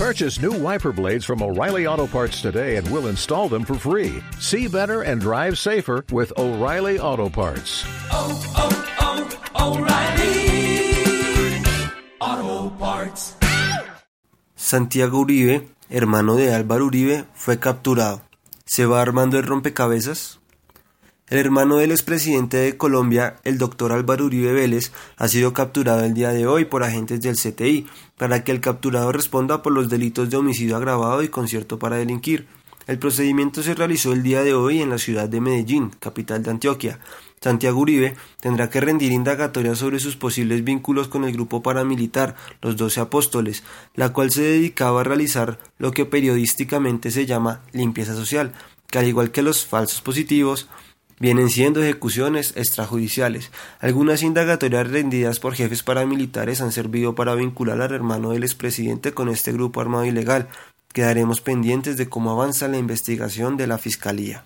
Purchase new wiper blades from O'Reilly Auto Parts today and we'll install them for free. See better and drive safer with O'Reilly Auto Parts. Oh, oh, oh, O'Reilly Auto Parts. Santiago Uribe, hermano de Álvaro Uribe, fue capturado. ¿Se va armando el rompecabezas? El hermano del expresidente de Colombia, el doctor Álvaro Uribe Vélez, ha sido capturado el día de hoy por agentes del CTI para que el capturado responda por los delitos de homicidio agravado y concierto para delinquir. El procedimiento se realizó el día de hoy en la ciudad de Medellín, capital de Antioquia. Santiago Uribe tendrá que rendir indagatoria sobre sus posibles vínculos con el grupo paramilitar, los Doce Apóstoles, la cual se dedicaba a realizar lo que periodísticamente se llama limpieza social, que al igual que los falsos positivos, vienen siendo ejecuciones extrajudiciales. Algunas indagatorias rendidas por jefes paramilitares han servido para vincular al hermano del expresidente con este grupo armado ilegal. Quedaremos pendientes de cómo avanza la investigación de la Fiscalía.